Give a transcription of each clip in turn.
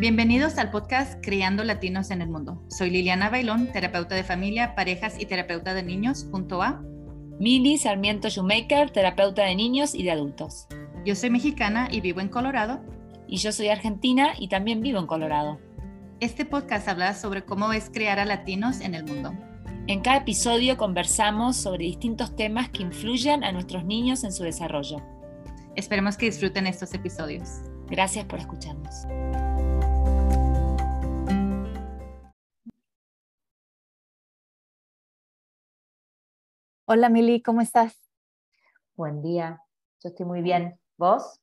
Bienvenidos al podcast Criando Latinos en el Mundo. Soy Liliana Bailón, terapeuta de familia, parejas y terapeuta de niños, junto a Mili Sarmiento Shoemaker, terapeuta de niños y de adultos. Yo soy mexicana y vivo en Colorado. Y yo soy argentina y también vivo en Colorado. Este podcast habla sobre cómo es criar a latinos en el mundo. En cada episodio conversamos sobre distintos temas que influyen a nuestros niños en su desarrollo. Esperemos que disfruten estos episodios. Gracias por escucharnos. Hola Mili, ¿cómo estás? Buen día, yo estoy muy bien. ¿Vos?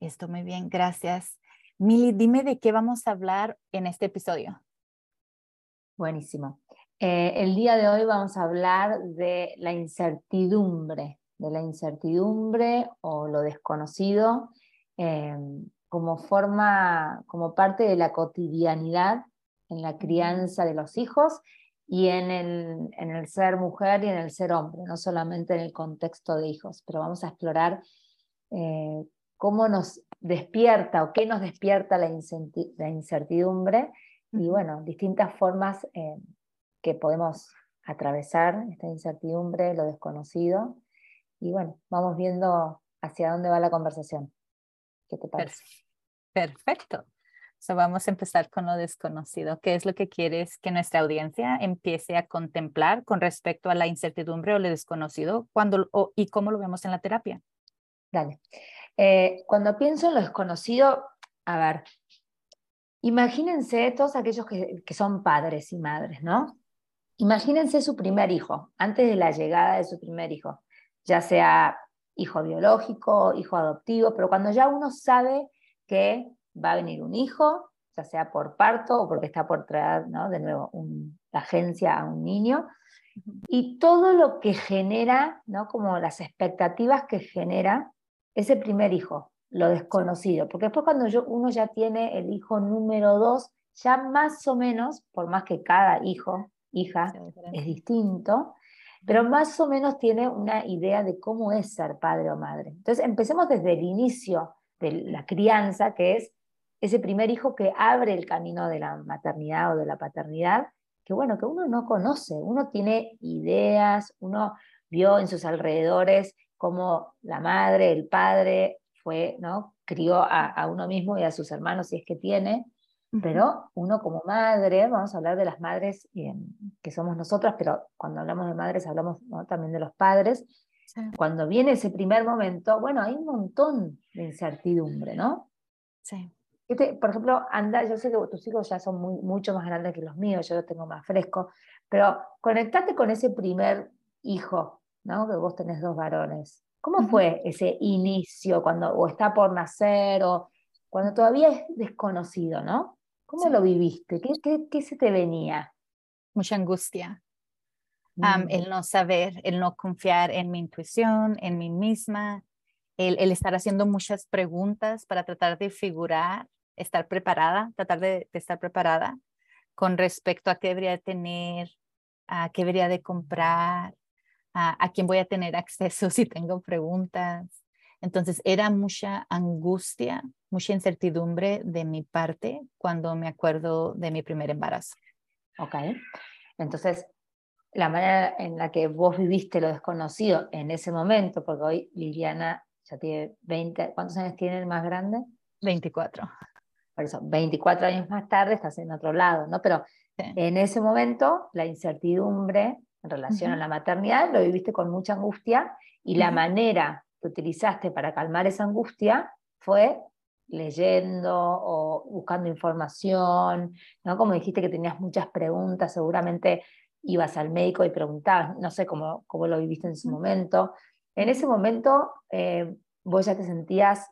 Estoy muy bien, gracias. Mili, dime de qué vamos a hablar en este episodio. Buenísimo. Eh, el día de hoy vamos a hablar de la incertidumbre, de la incertidumbre o lo desconocido eh, como forma, como parte de la cotidianidad en la crianza de los hijos y en el, en el ser mujer y en el ser hombre, no solamente en el contexto de hijos, pero vamos a explorar eh, cómo nos despierta o qué nos despierta la, incertidumbre y bueno, distintas formas eh, que podemos atravesar esta incertidumbre, lo desconocido y bueno, vamos viendo hacia dónde va la conversación. ¿Qué te parece? Perfecto vamos a empezar con lo desconocido. ¿Qué es lo que quieres que nuestra audiencia empiece a contemplar con respecto a la incertidumbre o lo desconocido cuando, y cómo lo vemos en la terapia? Dale. Eh, cuando pienso en lo desconocido, a ver, imagínense todos aquellos que, que son padres y madres, ¿no? Imagínense su primer hijo, antes de la llegada de su primer hijo, ya sea hijo biológico, hijo adoptivo, pero cuando ya uno sabe que va a venir un hijo, ya sea por parto o porque está por traer ¿no? de nuevo la agencia a un niño, y todo lo que genera, ¿no? como las expectativas que genera ese primer hijo, lo desconocido, porque después cuando yo, uno ya tiene el hijo número dos, ya más o menos, por más que cada hijo, hija, es distinto, pero más o menos tiene una idea de cómo es ser padre o madre. Entonces, empecemos desde el inicio de la crianza, que es ese primer hijo que abre el camino de la maternidad o de la paternidad, que bueno, que uno no conoce, uno tiene ideas, uno vio en sus alrededores cómo la madre, el padre fue, ¿no? crió a, uno mismo y a sus hermanos si es que tiene, pero uno como madre, vamos a hablar de las madres que somos nosotras, pero cuando hablamos de madres hablamos también de los padres. Cuando viene ese primer momento, bueno, hay un montón de incertidumbre, ¿no? Sí por ejemplo, anda, yo sé que tus hijos ya son muy, mucho más grandes que los míos, yo los tengo más fresco, pero conectate con ese primer hijo, ¿no? Que vos tenés dos varones. ¿Cómo fue ese inicio cuando o está por nacer o cuando todavía es desconocido, ¿no? ¿Cómo lo viviste? ¿Qué, ¿Qué, qué, se te venía? Mucha angustia. Mm. el no saber, el no confiar en mi intuición, en mí misma, el, estar haciendo muchas preguntas para tratar de figurar estar preparada, tratar de, estar preparada con respecto a qué debería tener, a qué debería de comprar, a, quién voy a tener acceso si tengo preguntas. Entonces era mucha angustia, mucha incertidumbre de mi parte cuando me acuerdo de mi primer embarazo. Ok. Entonces, la manera en la que vos viviste lo desconocido en ese momento, porque hoy Liliana ya tiene 20, ¿cuántos años tiene el más grande? 24 por eso 24 años más tarde estás en otro lado, ¿no? Pero en ese momento la incertidumbre en relación a la maternidad lo viviste con mucha angustia y la manera que utilizaste para calmar esa angustia fue leyendo o buscando información, ¿no? Como dijiste que tenías muchas preguntas, seguramente ibas al médico y preguntabas, no sé cómo, cómo lo viviste en su momento. En ese momento eh, vos ya te sentías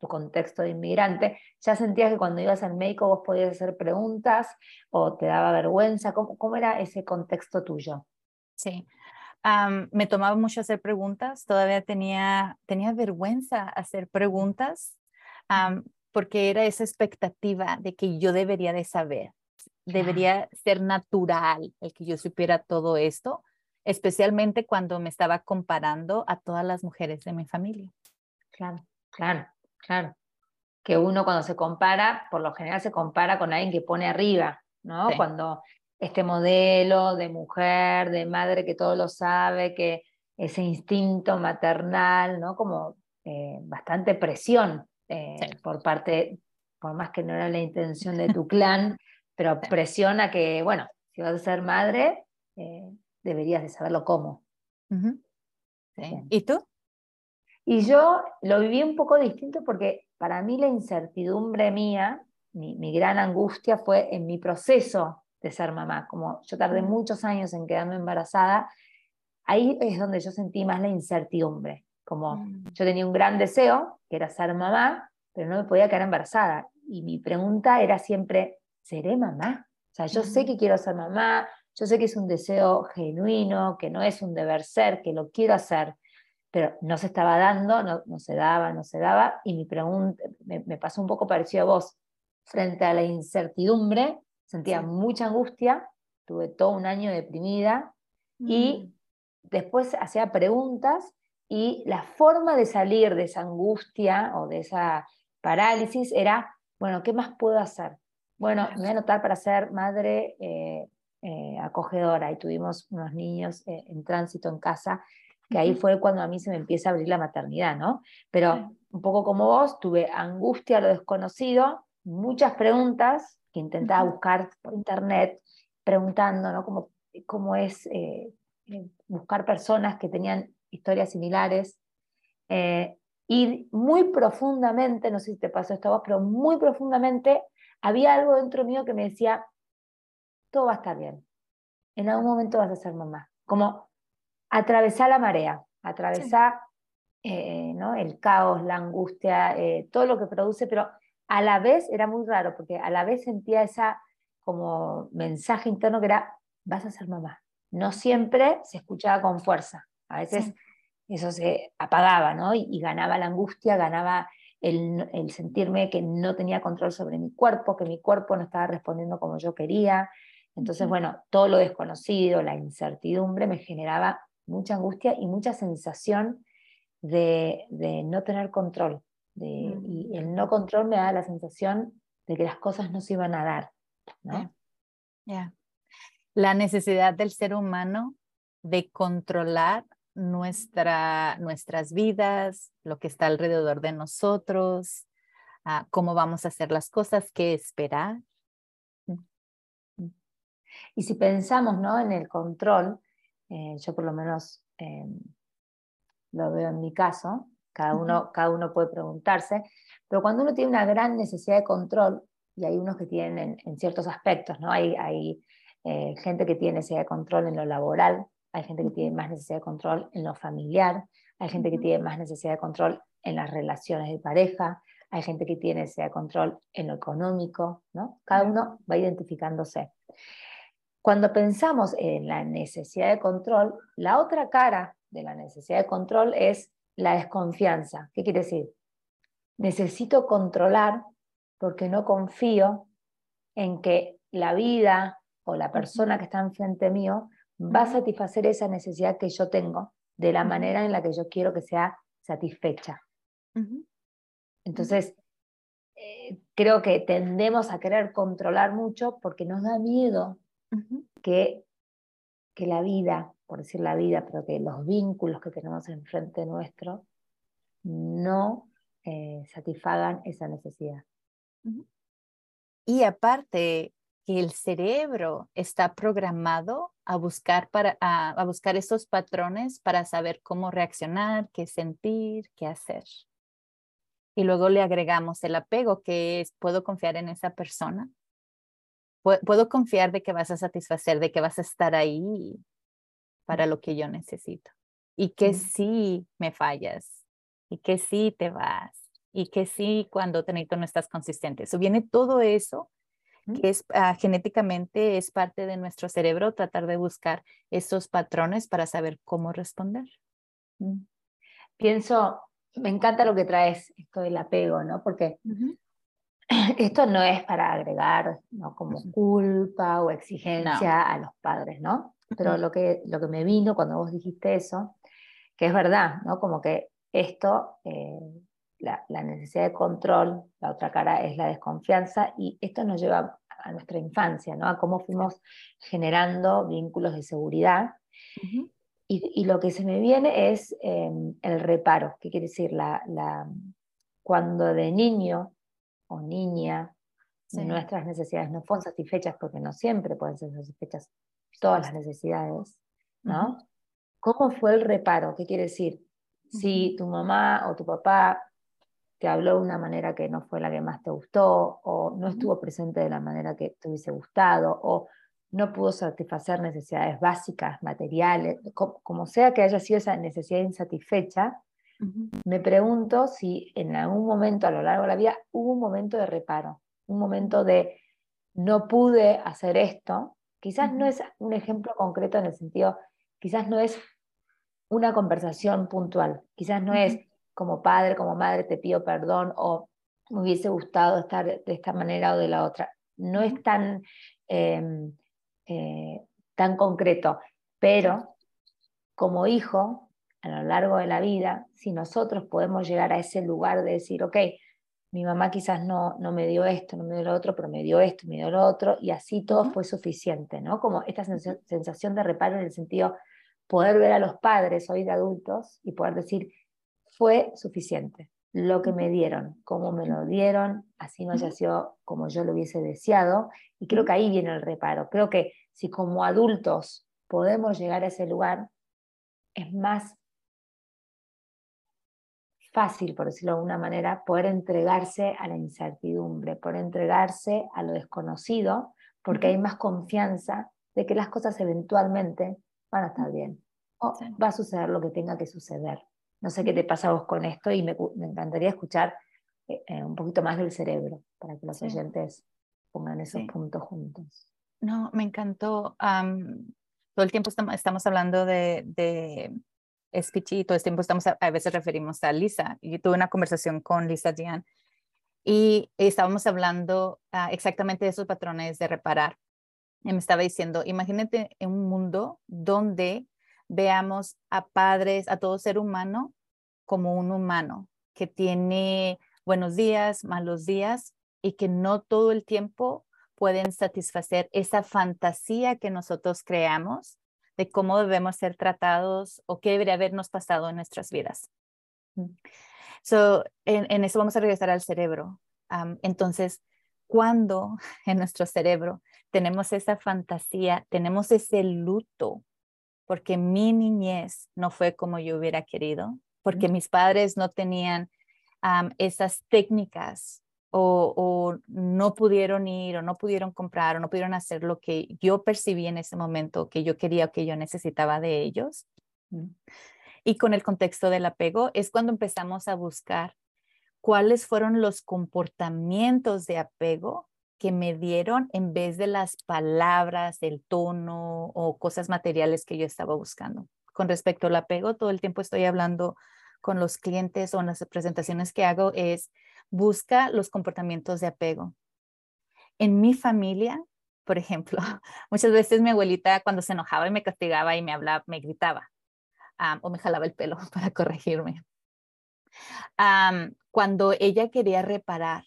tu contexto de inmigrante, ¿ya sentías que cuando ibas al médico vos podías hacer preguntas o te daba vergüenza? ¿Cómo, cómo era ese contexto tuyo? Sí, me tomaba mucho hacer preguntas, todavía tenía, tenía vergüenza hacer preguntas porque era esa expectativa de que yo debería de saber, debería ser natural el que yo supiera todo esto, especialmente cuando me estaba comparando a todas las mujeres de mi familia. Claro, claro. Claro. que uno cuando se compara, por lo general se compara con alguien que pone arriba, ¿no? Cuando este modelo de mujer, de madre que todo lo sabe, que ese instinto maternal, ¿no? Como eh, bastante presión eh, por parte, por más que no era la intención de tu clan, pero presión a que, bueno, si vas a ser madre, eh, deberías de saberlo cómo. ¿Y tú? Y yo lo viví un poco distinto porque para mí la incertidumbre mía, mi, mi gran angustia fue en mi proceso de ser mamá. Como yo tardé muchos años en quedarme embarazada, ahí es donde yo sentí más la incertidumbre. Como mm. yo tenía un gran deseo, que era ser mamá, pero no me podía quedar embarazada. Y mi pregunta era siempre, ¿seré mamá? O sea, yo sé que quiero ser mamá, yo sé que es un deseo genuino, que no es un deber ser, que lo quiero hacer, pero no se estaba dando, no, no se daba, no se daba. Y mi pregunta, me, me pasó un poco parecido a vos, frente a la incertidumbre, sentía mucha angustia, tuve todo un año deprimida y mm. después hacía preguntas y la forma de salir de esa angustia o de esa parálisis era, bueno, ¿qué más puedo hacer? Bueno, me voy a anotar para ser madre eh, eh, acogedora y tuvimos unos niños eh, en tránsito en casa, que ahí fue cuando a mí se me empieza a abrir la maternidad, ¿no? Pero un poco como vos, tuve angustia a lo desconocido, muchas preguntas que intentaba buscar por internet, preguntando ¿no? cómo, cómo es eh, eh, buscar personas que tenían historias similares. Eh, y muy profundamente, no sé si te pasó esto a vos, pero muy profundamente había algo dentro mío que me decía, todo va a estar bien. En algún momento vas a ser mamá. Como atravesar la marea, atravesar ¿no? el caos, la angustia, todo lo que produce, pero a la vez era muy raro, porque a la vez sentía esa como mensaje interno que era, vas a ser mamá. No siempre se escuchaba con fuerza, a veces eso se apagaba, ¿no? Y, ganaba la angustia, ganaba el, el, sentirme que no tenía control sobre mi cuerpo, que mi cuerpo no estaba respondiendo como yo quería. Entonces, bueno, todo lo desconocido, la incertidumbre me generaba mucha angustia y mucha sensación de, de no tener control. Mm. y el no control me da la sensación de que las cosas no se iban a dar. ¿no? La necesidad del ser humano de controlar nuestra, nuestras vidas, lo que está alrededor de nosotros, ah, cómo vamos a hacer las cosas, qué esperar. Y si pensamos ¿no? en el control, eh, yo por lo menos em, lo veo en mi caso, cada uno, cada uno puede preguntarse, pero cuando uno tiene una gran necesidad de control, y hay unos que tienen en, ciertos aspectos, ¿no? hay, hay eh, gente que tiene necesidad de control en lo laboral, hay gente que tiene más necesidad de control en lo familiar, hay gente que tiene más necesidad de control en las relaciones de pareja, hay gente que tiene necesidad de control en lo económico, ¿no? Cada uno va identificándose. Cuando pensamos en la necesidad de control, la otra cara de la necesidad de control es la desconfianza. ¿Qué quiere decir? Necesito controlar porque no confío en que la vida o la persona que está enfrente mío va a satisfacer esa necesidad que yo tengo de la manera en la que yo quiero que sea satisfecha. Entonces, eh, creo que tendemos a querer controlar mucho porque nos da miedo que, que la vida por decir la vida, pero que los vínculos que tenemos enfrente nuestro no eh, satisfagan esa necesidad. Y aparte, que el cerebro está programado a buscar, para, a, buscar esos patrones para saber cómo reaccionar, qué sentir, qué hacer. Y luego le agregamos el apego, que es, puedo confiar en esa persona. Puedo confiar de que vas a satisfacer, de que vas a estar ahí para lo que yo necesito. Y que sí me fallas, y que sí te vas, y que sí cuando te necesito no estás consistente. Eso viene todo eso que es ah, genéticamente es parte de nuestro cerebro tratar de buscar esos patrones para saber cómo responder. Pienso, me encanta lo que traes, esto del apego, ¿no? Porque esto no es para agregar ¿no? como culpa o exigencia a los padres, ¿no? Pero lo que, lo que me vino cuando vos dijiste eso, que es verdad, ¿no? Como que esto, eh, la, necesidad de control, la otra cara es la desconfianza, y esto nos lleva a nuestra infancia, ¿no? A cómo fuimos generando vínculos de seguridad. y, lo que se me viene es em, el reparo, ¿qué quiere decir? La, la, cuando de niño o niña nuestras necesidades no fueron satisfechas, porque no siempre pueden ser satisfechas todas las necesidades, ¿no? ¿Cómo fue el reparo? ¿Qué quiere decir? Si tu mamá o tu papá te habló de una manera que no fue la que más te gustó, o no estuvo presente de la manera que te hubiese gustado, o no pudo satisfacer necesidades básicas, materiales, como, sea que haya sido esa necesidad insatisfecha, me pregunto si en algún momento a lo largo de la vida hubo un momento de reparo, un momento de no pude hacer esto. Quizás no es un ejemplo concreto en el sentido, quizás no es una conversación puntual, quizás no es como padre, como madre, te pido perdón o me hubiese gustado estar de esta manera o de la otra. No es tan, em, eh, tan concreto, pero como hijo, a lo largo de la vida, si nosotros podemos llegar a ese lugar de decir, ok, mi mamá quizás no, no me dio esto, no me dio lo otro, pero me dio esto, me dio lo otro, y así todo fue suficiente, ¿no? Como esta sensación de reparo en el sentido, poder ver a los padres hoy de adultos y poder decir, fue suficiente. Lo que me dieron, cómo me lo dieron, así no haya sido como yo lo hubiese deseado. Y creo que ahí viene el reparo. Creo que si como adultos podemos llegar a ese lugar, es más fácil, por decirlo de alguna manera, poder entregarse a la incertidumbre, poder entregarse a lo desconocido, porque hay más confianza de que las cosas eventualmente van a estar bien. O va a suceder lo que tenga que suceder. No sé qué te pasa a vos con esto y me, encantaría escuchar eh, eh, un poquito más del cerebro para que los oyentes pongan esos puntos juntos. No, me encantó. todo el tiempo estamos, hablando de, de y todo el tiempo estamos, a, veces referimos a Lisa. Y tuve una conversación con Lisa Diane y estábamos hablando ah, exactamente de esos patrones de reparar. Y me estaba diciendo, imagínate en un mundo donde veamos a padres, a todo ser humano como un humano que tiene buenos días, malos días y que no todo el tiempo pueden satisfacer esa fantasía que nosotros creamos de cómo debemos ser tratados o qué debería habernos pasado en nuestras vidas. Mm. So, en, eso vamos a regresar al cerebro. entonces, cuando en nuestro cerebro tenemos esa fantasía, tenemos ese luto porque mi niñez no fue como yo hubiera querido, porque mis padres no tenían esas técnicas o, no pudieron ir o no pudieron comprar o no pudieron hacer lo que yo percibí en ese momento, que yo quería o que yo necesitaba de ellos. Y con el contexto del apego es cuando empezamos a buscar cuáles fueron los comportamientos de apego que me dieron en vez de las palabras, el tono o cosas materiales que yo estaba buscando. Con respecto al apego, todo el tiempo estoy hablando con los clientes o en las presentaciones que hago es busca los comportamientos de apego. En mi familia, por ejemplo, muchas veces mi abuelita cuando se enojaba y me castigaba y me hablaba, me gritaba o me jalaba el pelo para corregirme. cuando ella quería reparar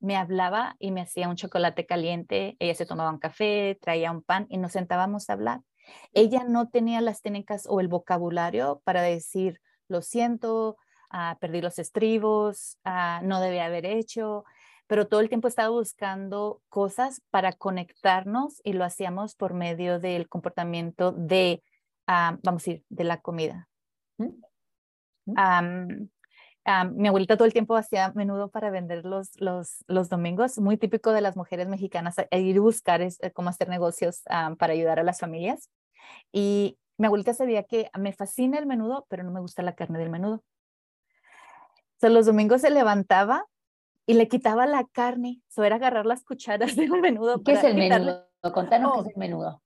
me hablaba y me hacía un chocolate caliente, ella se tomaba un café, traía un pan y nos sentábamos a hablar. Ella no tenía las técnicas o el vocabulario para decir, lo siento, ah, perdí los estribos, no debía haber hecho, pero todo el tiempo estaba buscando cosas para conectarnos y lo hacíamos por medio del comportamiento de, vamos a decir, de la comida. ¿Mm? mi abuelita todo el tiempo hacía menudo para vender los, los, los domingos, muy típico de las mujeres mexicanas, a, ir a buscar es, eh, cómo hacer negocios para ayudar a las familias. Y mi abuelita sabía que me fascina el menudo, pero no me gusta la carne del menudo. So, los domingos se levantaba y le quitaba la carne, eso era agarrar las cucharas del menudo. ¿Qué es el menudo? Contanos qué es el menudo.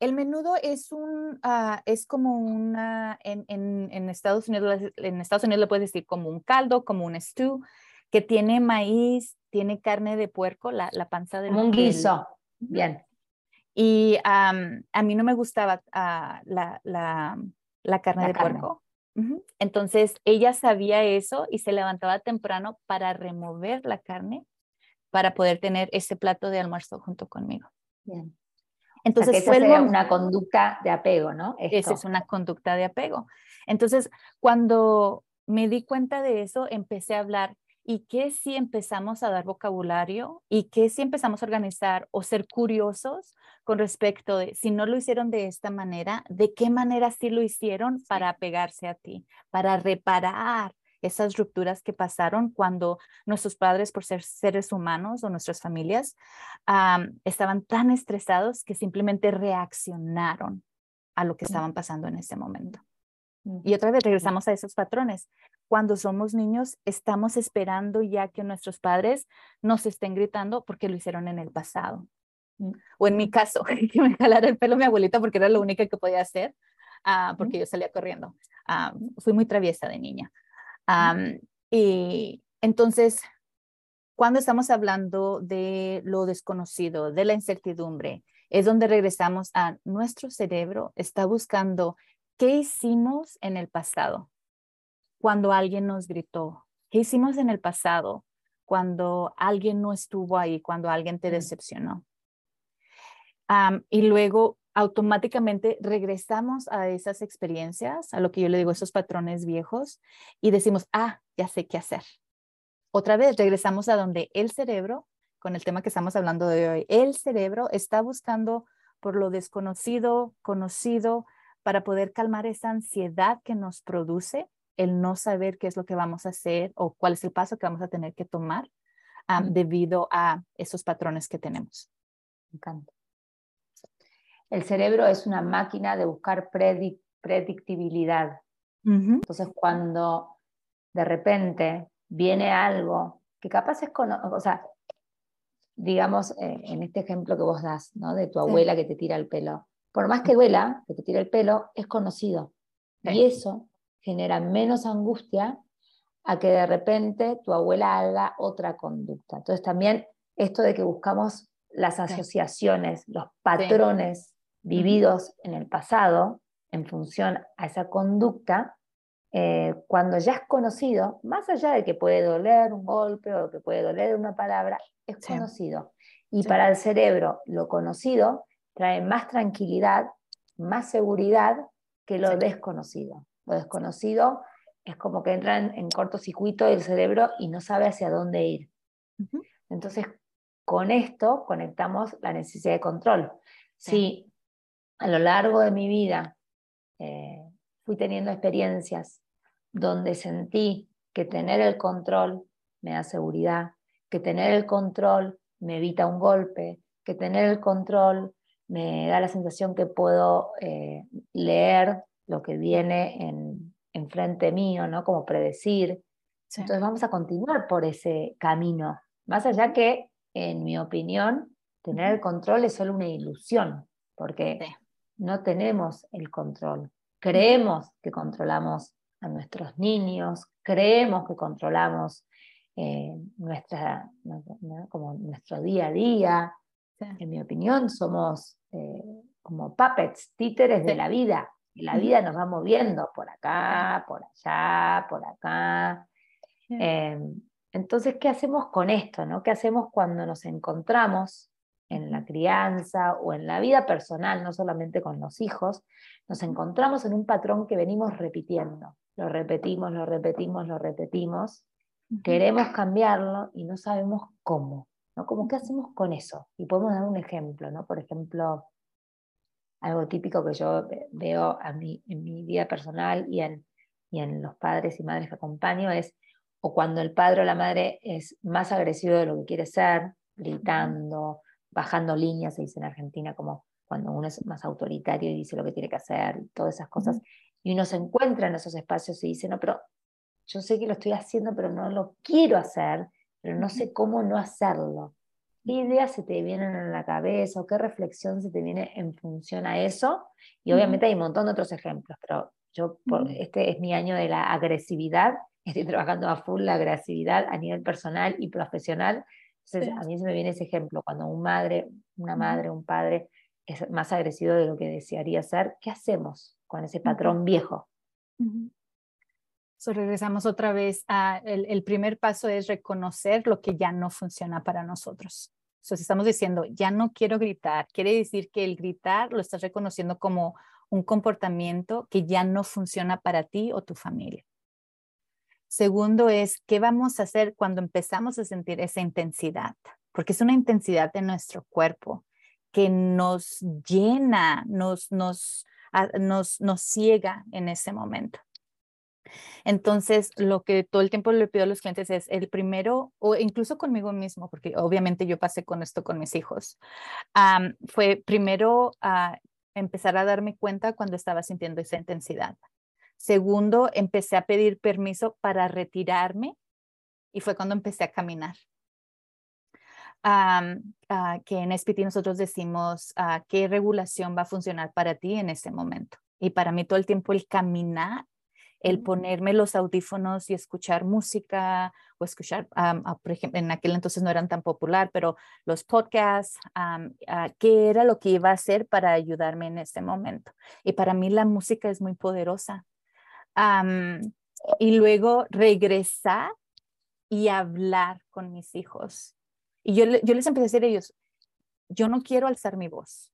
El menudo es un, ah, es como una, en, en, en, Estados Unidos, en Estados Unidos le puedes decir como un caldo, como un stew, que tiene maíz, tiene carne de puerco, la, la panza de... un guiso, bien. Y a mí no me gustaba ah, la, la, la, carne de puerco. Entonces ella sabía eso y se levantaba temprano para remover la carne para poder tener ese plato de almuerzo junto conmigo. Bien. Entonces fue una conducta de apego, ¿no? Esa es una conducta de apego. Entonces, cuando me di cuenta de eso, empecé a hablar y qué si empezamos a dar vocabulario y qué si empezamos a organizar o ser curiosos con respecto de si no lo hicieron de esta manera, de qué manera sí lo hicieron para apegarse a ti, para reparar esas rupturas que pasaron cuando nuestros padres, por ser seres humanos o nuestras familias, estaban tan estresados que simplemente reaccionaron a lo que estaban pasando en ese momento. Y otra vez regresamos a esos patrones. Cuando somos niños, estamos esperando ya que nuestros padres nos estén gritando porque lo hicieron en el pasado. O en mi caso, que me jalara el pelo mi abuelita porque era lo única que podía hacer, ah, porque yo salía corriendo. Ah, fui muy traviesa de niña. y entonces, cuando estamos hablando de lo desconocido, de la incertidumbre, es donde regresamos a nuestro cerebro está buscando ¿Qué hicimos en el pasado cuando alguien nos gritó? ¿Qué hicimos en el pasado cuando alguien no estuvo ahí, cuando alguien te mm. decepcionó? y luego automáticamente regresamos a esas experiencias, a lo que yo le digo, esos patrones viejos, y decimos, ah, ya sé qué hacer. Otra vez regresamos a donde el cerebro, con el tema que estamos hablando de hoy, el cerebro está buscando por lo desconocido, conocido, para poder calmar esa ansiedad que nos produce el no saber qué es lo que vamos a hacer o cuál es el paso que vamos a tener que tomar debido a esos patrones que tenemos. Me encanta. El cerebro es una máquina de buscar predictibilidad. Entonces, cuando de repente viene algo que capaz es, con, o sea, digamos, eh, en este ejemplo que vos das, ¿no? De tu abuela que te tira el pelo por más que duela, que te tire el pelo, es conocido. Y eso genera menos angustia a que de repente tu abuela haga otra conducta. Entonces también esto de que buscamos las asociaciones, los patrones vividos en el pasado en función a esa conducta, eh, cuando ya es conocido, más allá de que puede doler un golpe o que puede doler una palabra, es conocido. Y para el cerebro, lo conocido trae más tranquilidad, más seguridad que lo desconocido. Lo desconocido es como que entra en, cortocircuito del cerebro y no sabe hacia dónde ir. Entonces, con esto conectamos la necesidad de control. Si a lo largo de mi vida eh, fui teniendo experiencias donde sentí que tener el control me da seguridad, que tener el control me evita un golpe, que tener el control me da la sensación que puedo eh, leer lo que viene en, en, frente mío, ¿no? Como predecir. Entonces vamos a continuar por ese camino. Más allá que, en mi opinión, tener el control es solo una ilusión, porque no tenemos el control. Creemos que controlamos a nuestros niños, creemos que controlamos eh, nuestra, como nuestro día a día. En mi opinión, somos eh, como puppets, títeres de la vida. La vida nos va moviendo por acá, por allá, por acá. Em, entonces, ¿qué hacemos con esto? No? ¿Qué hacemos cuando nos encontramos en la crianza o en la vida personal, no solamente con los hijos? Nos encontramos en un patrón que venimos repitiendo. Lo repetimos, lo repetimos, lo repetimos. Queremos cambiarlo y no sabemos cómo. ¿no? Como, ¿qué hacemos con eso? Y podemos dar un ejemplo, ¿no? Por ejemplo, algo típico que yo veo a mí, en mi vida personal y en, y en los padres y madres que acompaño es, o cuando el padre o la madre es más agresivo de lo que quiere ser, gritando, bajando líneas, se dice en Argentina, como cuando uno es más autoritario y dice lo que tiene que hacer, todas esas cosas, y uno se encuentra en esos espacios y dice, no, pero yo sé que lo estoy haciendo, pero no lo quiero hacer, pero no sé cómo no hacerlo. ¿Qué ideas se te vienen a la cabeza o qué reflexión se te viene en función a eso? Y obviamente hay un montón de otros ejemplos, pero yo, por, este es mi año de la agresividad, estoy trabajando a full la agresividad a nivel personal y profesional. Entonces, a mí se me viene ese ejemplo, cuando un madre, una madre, un padre es más agresivo de lo que desearía ser, ¿qué hacemos con ese patrón viejo? So, regresamos otra vez a el, el, primer paso es reconocer lo que ya no funciona para nosotros. Si estamos diciendo, ya no quiero gritar, quiere decir que el gritar lo estás reconociendo como un comportamiento que ya no funciona para ti o tu familia. Segundo es, ¿qué vamos a hacer cuando empezamos a sentir esa intensidad? Porque es una intensidad de nuestro cuerpo que nos llena, nos, nos, nos, nos ciega en ese momento. Entonces, lo que todo el tiempo le pido a los clientes es el primero, o incluso conmigo mismo, porque obviamente yo pasé con esto con mis hijos, fue primero a empezar a darme cuenta cuando estaba sintiendo esa intensidad. Segundo, empecé a pedir permiso para retirarme y fue cuando empecé a caminar. Ah, que en SPT nosotros decimos uh, qué regulación va a funcionar para ti en ese momento. Y para mí todo el tiempo el caminar, el ponerme los audífonos y escuchar música o escuchar, por ejemplo, en aquel entonces no eran tan popular, pero los podcasts, qué era lo que iba a hacer para ayudarme en ese momento. Y para mí la música es muy poderosa y luego regresar y hablar con mis hijos. Y yo, yo les empecé a decir a ellos, yo no quiero alzar mi voz.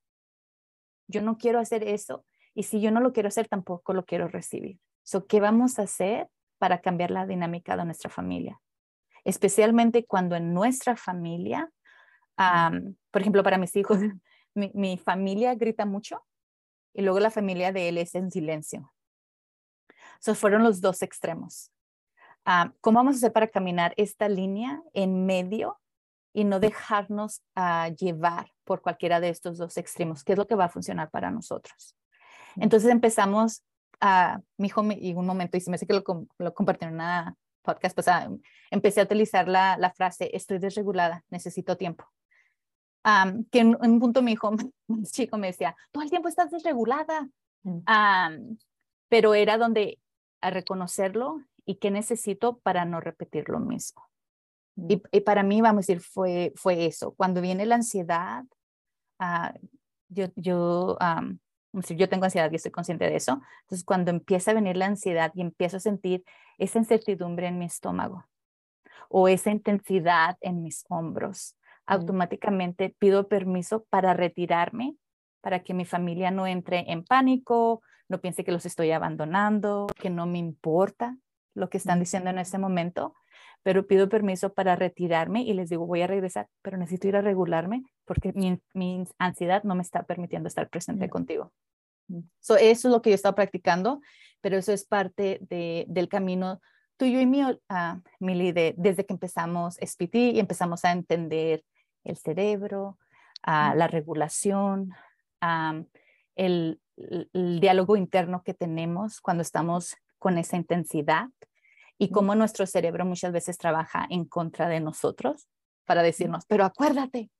Yo no quiero hacer eso. Y si yo no lo quiero hacer, tampoco lo quiero recibir. So, ¿Qué vamos a hacer para cambiar la dinámica de nuestra familia? Especialmente cuando en nuestra familia, por ejemplo, para mis hijos, mi, mi, familia grita mucho y luego la familia de él es en silencio. So, fueron los dos extremos. Ah, ¿Cómo vamos a hacer para caminar esta línea en medio y no dejarnos uh, llevar por cualquiera de estos dos extremos? ¿Qué es lo que va a funcionar para nosotros? Entonces empezamos, a, mi hijo y un momento, y se me hace que lo, lo compartí en una podcast pasada, empecé a utilizar la, la frase, estoy desregulada, necesito tiempo. Um, que en, un punto mi hijo, un chico me decía, todo el tiempo estás desregulada. Um, pero era donde a reconocerlo y qué necesito para no repetir lo mismo. Mm. Y, para mí, vamos a decir, fue, fue eso. Cuando viene la ansiedad, uh, yo, yo, um, yo tengo ansiedad y estoy consciente de eso. Entonces, cuando empieza a venir la ansiedad y empiezo a sentir esa incertidumbre en mi estómago o esa intensidad en mis hombros, mm. automáticamente pido permiso para retirarme, para que mi familia no entre en pánico, no piense que los estoy abandonando, que no me importa lo que están diciendo en ese momento, pero pido permiso para retirarme y les digo, voy a regresar, pero necesito ir a regularme porque mi, ansiedad no me está permitiendo estar presente contigo. eso es lo que yo he estado practicando, pero eso es parte de, del camino tuyo y mío, uh, Mili, desde que empezamos SPT y empezamos a entender el cerebro, uh, la regulación, el, el diálogo interno que tenemos cuando estamos con esa intensidad y cómo nuestro cerebro muchas veces trabaja en contra de nosotros para decirnos, pero acuérdate.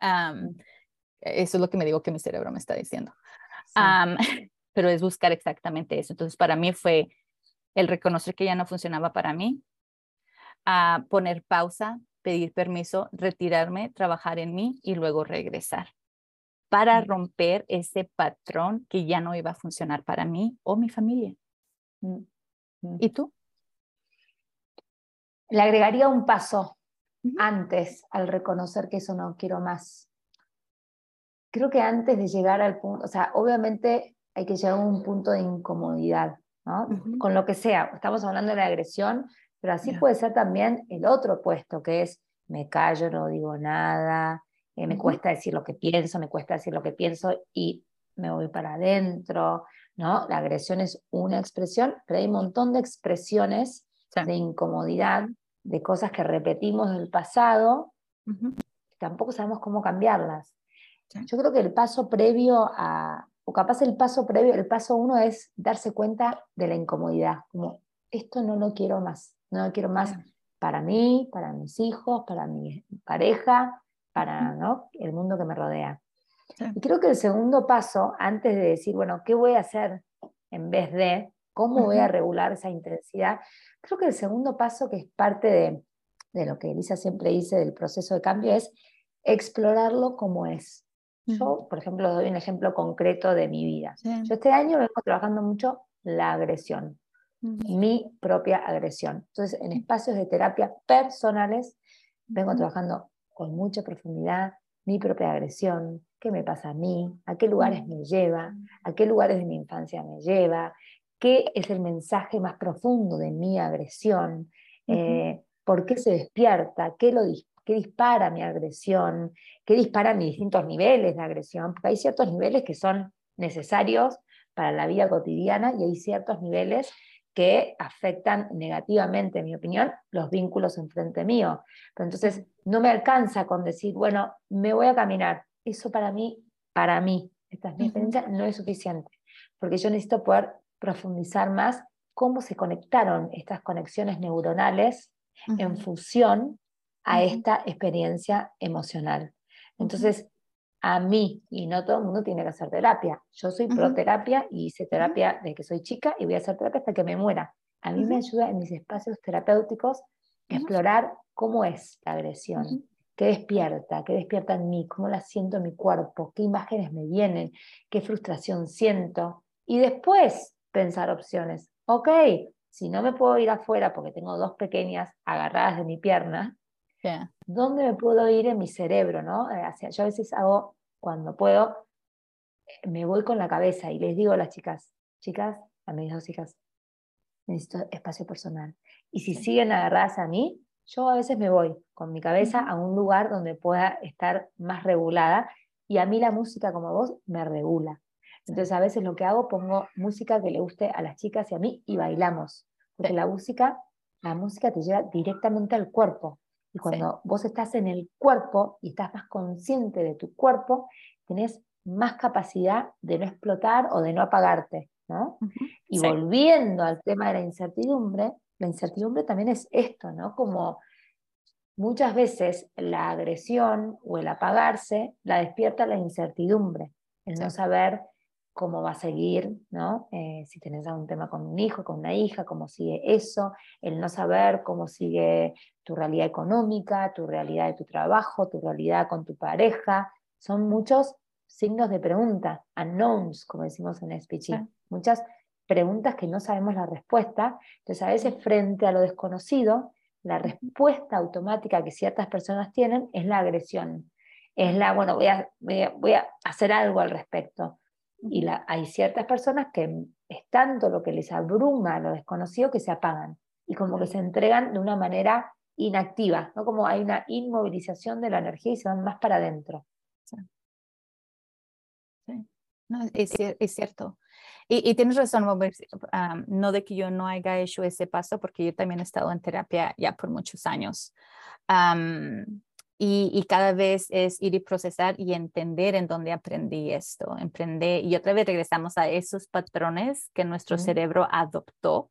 eso es lo que me digo que mi cerebro me está diciendo. pero es buscar exactamente eso. Entonces, para mí fue el reconocer que ya no funcionaba para mí, a poner pausa, pedir permiso, retirarme, trabajar en mí y luego regresar para romper ese patrón que ya no iba a funcionar para mí o mi familia. ¿Y tú? Le agregaría un paso antes al reconocer que eso no quiero más. Creo que antes de llegar al punto, o sea, obviamente hay que llegar a un punto de incomodidad, ¿no? Con lo que sea. Estamos hablando de la agresión, pero así puede ser también el otro puesto, que es me callo, no digo nada, eh, me cuesta decir lo que pienso, me cuesta decir lo que pienso y me voy para adentro, ¿no? La agresión es una expresión, pero hay un montón de expresiones de incomodidad, de cosas que repetimos del pasado, tampoco sabemos cómo cambiarlas. Yo creo que el paso previo a, o capaz el paso previo, el paso uno es darse cuenta de la incomodidad, como esto no lo quiero más, no lo quiero más para mí, para mis hijos, para mi pareja, para ¿no? el mundo que me rodea. Y creo que el segundo paso, antes de decir, bueno, ¿qué voy a hacer en vez de cómo voy a regular esa intensidad? Creo que el segundo paso, que es parte de, de lo que Elisa siempre dice del proceso de cambio, es explorarlo como es. Yo, por ejemplo, doy un ejemplo concreto de mi vida. Yo este año vengo trabajando mucho la agresión. mi propia agresión. Entonces, en espacios de terapia personales, vengo trabajando con mucha profundidad mi propia agresión, qué me pasa a mí, a qué lugares me lleva, a qué lugares de mi infancia me lleva, qué es el mensaje más profundo de mi agresión, eh, por qué se despierta, qué, lo, qué dispara mi agresión, qué dispara mis distintos niveles de agresión, porque hay ciertos niveles que son necesarios para la vida cotidiana y hay ciertos niveles que afectan negativamente, en mi opinión, los vínculos enfrente mío. Pero entonces no me alcanza con decir, bueno, me voy a caminar. Eso para mí, para mí, esta es mi experiencia, no es suficiente, porque yo necesito poder profundizar más cómo se conectaron estas conexiones neuronales en función a esta experiencia emocional. Entonces, a mí, y no todo el mundo tiene que hacer terapia. Yo soy pro terapia y hice terapia desde que soy chica y voy a hacer terapia hasta que me muera. A mí me ayuda en mis espacios terapéuticos explorar cómo es la agresión, qué despierta, qué despierta en mí, cómo la siento en mi cuerpo, qué imágenes me vienen, qué frustración siento. Y después pensar opciones. Ok, si no me puedo ir afuera porque tengo dos pequeñas agarradas de mi pierna, ¿Dónde me puedo ir en mi cerebro? ¿no? Eh, hacia, yo a veces hago, cuando puedo, eh, me voy con la cabeza y les digo a las chicas, chicas, a mis dos hijas, necesito espacio personal. Y si siguen agarradas a mí, yo a veces me voy con mi cabeza a un lugar donde pueda estar más regulada y a mí la música como vos me regula. Entonces a veces lo que hago, pongo música que le guste a las chicas y a mí y bailamos. Porque la música, la música te lleva directamente al cuerpo. Y cuando vos estás en el cuerpo y estás más consciente de tu cuerpo, tenés más capacidad de no explotar o de no apagarte. ¿no? Y volviendo al tema de la incertidumbre, la incertidumbre también es esto, ¿no? Como muchas veces la agresión o el apagarse la despierta la incertidumbre, el no saber cómo va a seguir, ¿no? Eh, si tenés algún tema con un hijo, con una hija, cómo sigue eso, el no saber cómo sigue tu realidad económica, tu realidad de tu trabajo, tu realidad con tu pareja, son muchos signos de pregunta, unknowns, como decimos en SPG, muchas preguntas que no sabemos la respuesta, entonces a veces frente a lo desconocido, la respuesta automática que ciertas personas tienen es la agresión, es la, bueno, voy a, voy a hacer algo al respecto y la, hay ciertas personas que es tanto lo que les abruma lo desconocido que se apagan y como que se entregan de una manera inactiva, ¿no? como hay una inmovilización de la energía y se van más para adentro. Sí. es, cierto. Y, tienes razón, no de que yo no haya hecho ese paso, porque yo también he estado en terapia ya por muchos años. Y, cada vez es ir y procesar y entender en dónde aprendí esto, emprender. Y otra vez regresamos a esos patrones que nuestro cerebro adoptó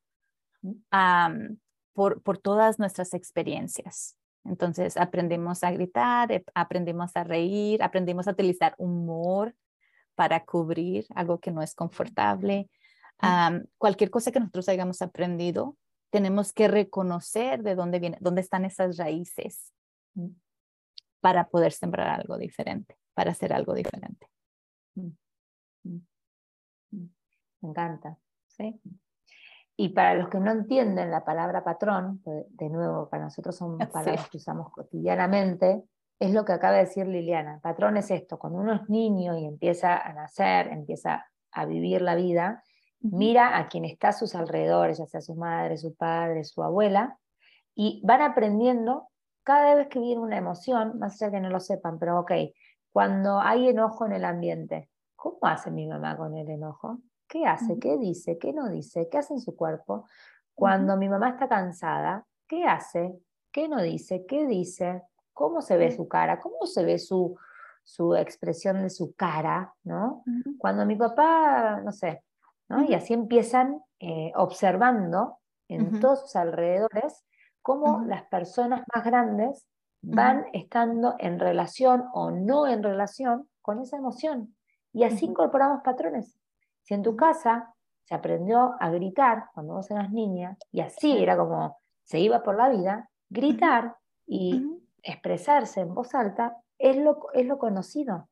por, por todas nuestras experiencias. Entonces aprendimos a gritar, aprendimos a reír, aprendimos a utilizar humor para cubrir algo que no es confortable. cualquier cosa que nosotros hayamos aprendido, tenemos que reconocer de dónde viene, dónde están esas raíces para poder sembrar algo diferente, para hacer algo diferente. Mm, mm, mm. Me encanta. ¿sí? Y para los que no entienden la palabra patrón, pues, de nuevo, para nosotros son palabras que usamos cotidianamente, es lo que acaba de decir Liliana. Patrón es esto, cuando uno es niño y empieza a nacer, empieza a vivir la vida, mira a quien está a sus alrededores, ya sea su madre, su padre, su abuela, y van aprendiendo cada vez que viene una emoción, más allá que no lo sepan, pero ok, cuando hay enojo en el ambiente, ¿cómo hace mi mamá con el enojo? ¿Qué hace? ¿Qué dice? ¿Qué no dice? ¿Qué hace en su cuerpo? Cuando mi mamá está cansada, ¿qué hace? ¿Qué no dice? ¿Qué dice? ¿Cómo se ve su cara? ¿Cómo se ve su, su expresión de su cara? ¿no? Cuando mi papá, no sé, ¿no? y así empiezan eh, observando en todos sus alrededores cómo las personas más grandes van estando en relación o no en relación con esa emoción. Y así incorporamos patrones. Si en tu casa se aprendió a gritar cuando vos eras niña, y así era como se iba por la vida, gritar y expresarse en voz alta es lo, es lo conocido.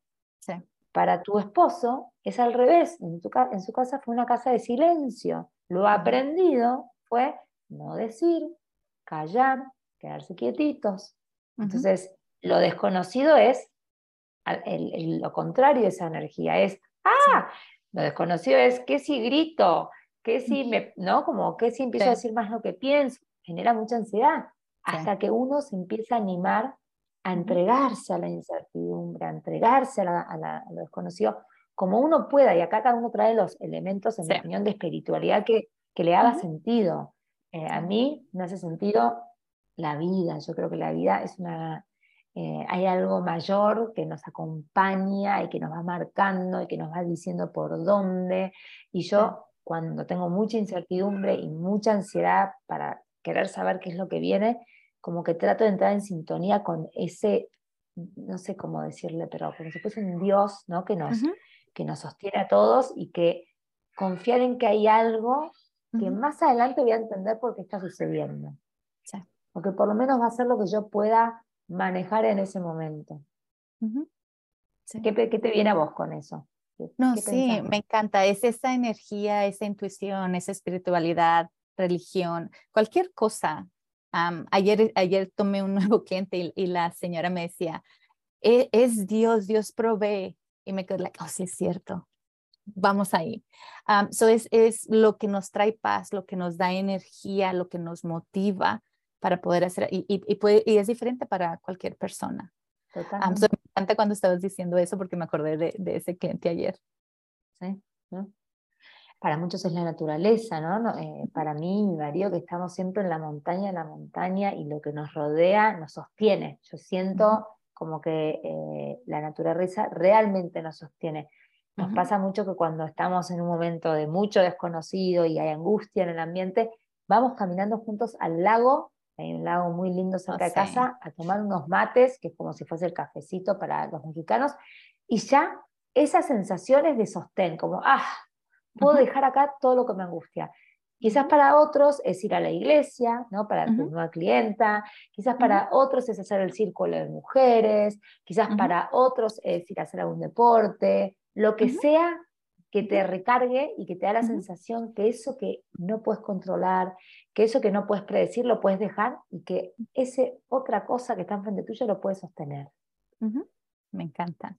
Para tu esposo es al revés. En, en su casa fue una casa de silencio, Lo aprendido fue no decir, callar, quedarse quietitos. Entonces, lo desconocido es lo contrario de esa energía, es, ah, lo desconocido es que si grito, que si me, ¿no? Como que si empiezo a decir más lo que pienso, genera mucha ansiedad, hasta que uno se empieza a animar a entregarse a la incertidumbre, a entregarse a, lo desconocido, como uno pueda, y acá cada uno trae los elementos, en mi opinión, de espiritualidad que, que le haga sentido. Eh, a mí me hace sentido la vida, yo creo que la vida es una... Eh, hay algo mayor que nos acompaña y que nos va marcando y que nos va diciendo por dónde. Y yo cuando tengo mucha incertidumbre y mucha ansiedad para querer saber qué es lo que viene, como que trato de entrar en sintonía con ese, no sé cómo decirle, pero como si fuese un Dios ¿no? que, nos, que nos sostiene a todos y que confiar en que hay algo que más adelante voy a entender por qué está sucediendo. Porque por lo menos va a ser lo que yo pueda manejar en ese momento. ¿Qué, te viene a vos con eso? No, sí, me encanta. Es esa energía, esa intuición, esa espiritualidad, religión, cualquier cosa. ayer, ayer tomé un nuevo cliente y, la señora me decía, e, es, Dios, Dios provee. Y me quedé like, oh, sí es cierto. Vamos ahí. so es, es lo que nos trae paz, lo que nos da energía, lo que nos motiva para poder hacer, y, y, puede, y es diferente para cualquier persona. Totalmente. me encanta cuando estabas diciendo eso porque me acordé de, de ese cliente ayer. Sí, Para muchos es la naturaleza, ¿no? Eh, para mí, mi marido, que estamos siempre en la montaña, en la montaña y lo que nos rodea nos sostiene. Yo siento como que eh, la naturaleza realmente nos sostiene. Nos pasa mucho que cuando estamos en un momento de mucho desconocido y hay angustia en el ambiente, vamos caminando juntos al lago hay un lago muy lindo cerca de casa, a tomar unos mates, que es como si fuese el cafecito para los mexicanos, y ya esas sensaciones de sostén, como, ah, puedo dejar acá todo lo que me angustia. Quizás para otros es ir a la iglesia, ¿no? para tu nueva clienta, quizás para otros es hacer el círculo de mujeres, quizás para otros es ir a hacer algún deporte, lo que sea que te recargue y que te da la sensación que eso que no puedes controlar, que eso que no puedes predecir lo puedes dejar y que ese otra cosa que está enfrente tuyo lo puedes sostener. Me encanta.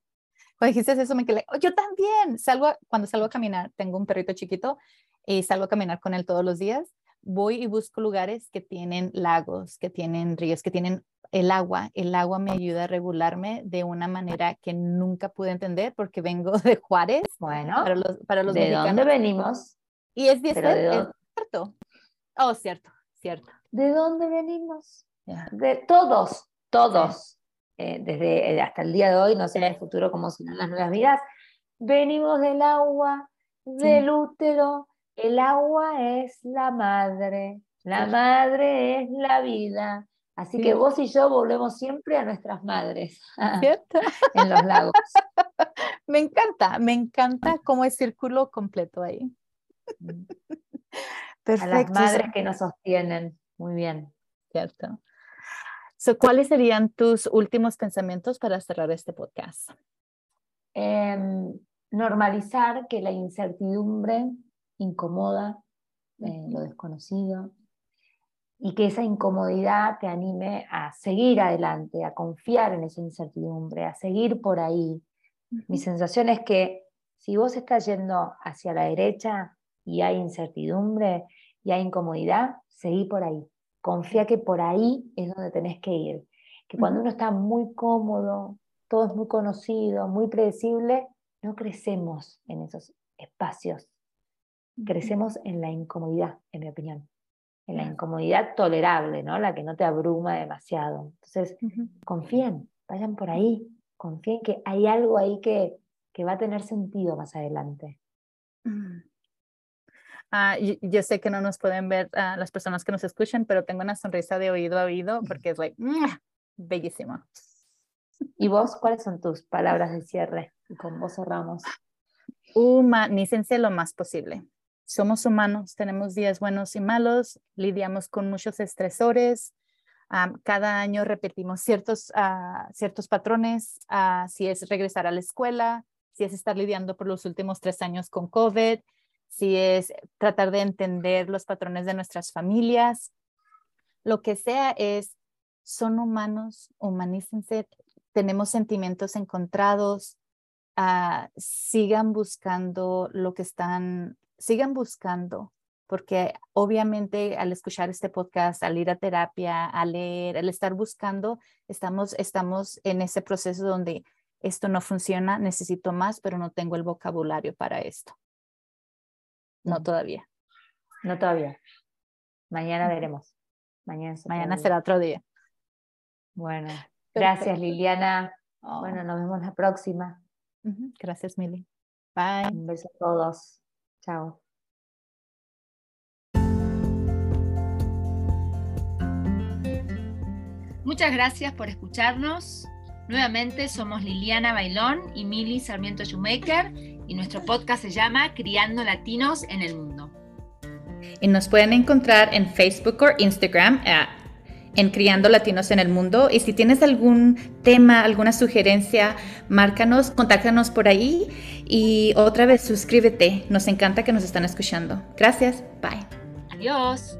Cuando dijiste eso me quedé, oh, yo también salgo, cuando salgo a caminar, tengo un perrito chiquito y salgo a caminar con él todos los días, voy y busco lugares que tienen lagos, que tienen ríos, que tienen el agua, el agua me ayuda a regularme de una manera que nunca pude entender porque vengo de Juárez. Bueno, para los, para los ¿de dónde venimos? Y es, es cierto. Oh, cierto, cierto. ¿De dónde venimos? De todos, todos. Eh, desde eh, hasta el día de hoy, no sé el futuro cómo serán las nuevas vidas. Venimos del agua, del útero. El agua es la madre, la madre es la vida. Así que vos y yo volvemos siempre a nuestras madres ¿Cierto? en los lagos. Me encanta, me encanta cómo es círculo completo ahí. Perfecto. A las madres que nos sostienen. Muy bien. Cierto. ¿Cuáles serían tus últimos pensamientos para cerrar este podcast? Em, normalizar que la incertidumbre incomoda, eh, lo desconocido, y que esa incomodidad te anime a seguir adelante, a confiar en esa incertidumbre, a seguir por ahí. Mi sensación es que si vos estás yendo hacia la derecha y hay incertidumbre y hay incomodidad, seguí por ahí. Confía que por ahí es donde tenés que ir. Que cuando uno está muy cómodo, todo es muy conocido, muy predecible, no crecemos en esos espacios. Crecemos en la incomodidad, en mi opinión en la incomodidad tolerable, ¿no? La que no te abruma demasiado. Entonces, confíen, vayan por ahí, confíen que hay algo ahí que, que va a tener sentido más adelante. Mm. Ah, yo, sé que no nos pueden ver uh, las personas que nos escuchan, pero tengo una sonrisa de oído a oído porque es like, bellísimo. ¿Y vos cuáles son tus palabras de cierre? Y con vos cerramos. Humanícense lo más posible somos humanos, tenemos días buenos y malos, lidiamos con muchos estresores, cada año repetimos ciertos, uh, ciertos patrones, uh, si es regresar a la escuela, si es estar lidiando por los últimos tres años con COVID, si es tratar de entender los patrones de nuestras familias, lo que sea es, son humanos, humanícense, tenemos sentimientos encontrados, ah, sigan buscando lo que están, sigan buscando, porque obviamente al escuchar este podcast, al ir a terapia, al leer, al estar buscando, estamos, estamos en ese proceso donde esto no funciona, necesito más, pero no tengo el vocabulario para esto. No todavía. No todavía. Mañana veremos. Mañana, Mañana será otro día. Bueno, gracias Liliana. Bueno, nos vemos la próxima. Gracias, Mili. Bye. Un beso a todos. Chao. Muchas gracias por escucharnos. Nuevamente somos Liliana Bailón y Mili Sarmiento Shoemaker y nuestro podcast se llama Criando Latinos en el Mundo. Y nos pueden encontrar en Facebook o Instagram en Criando Latinos en el Mundo. Y si tienes algún tema, alguna sugerencia, márcanos, contáctanos por ahí. Y otra vez, suscríbete. Nos encanta que nos están escuchando. Gracias. Bye. Adiós.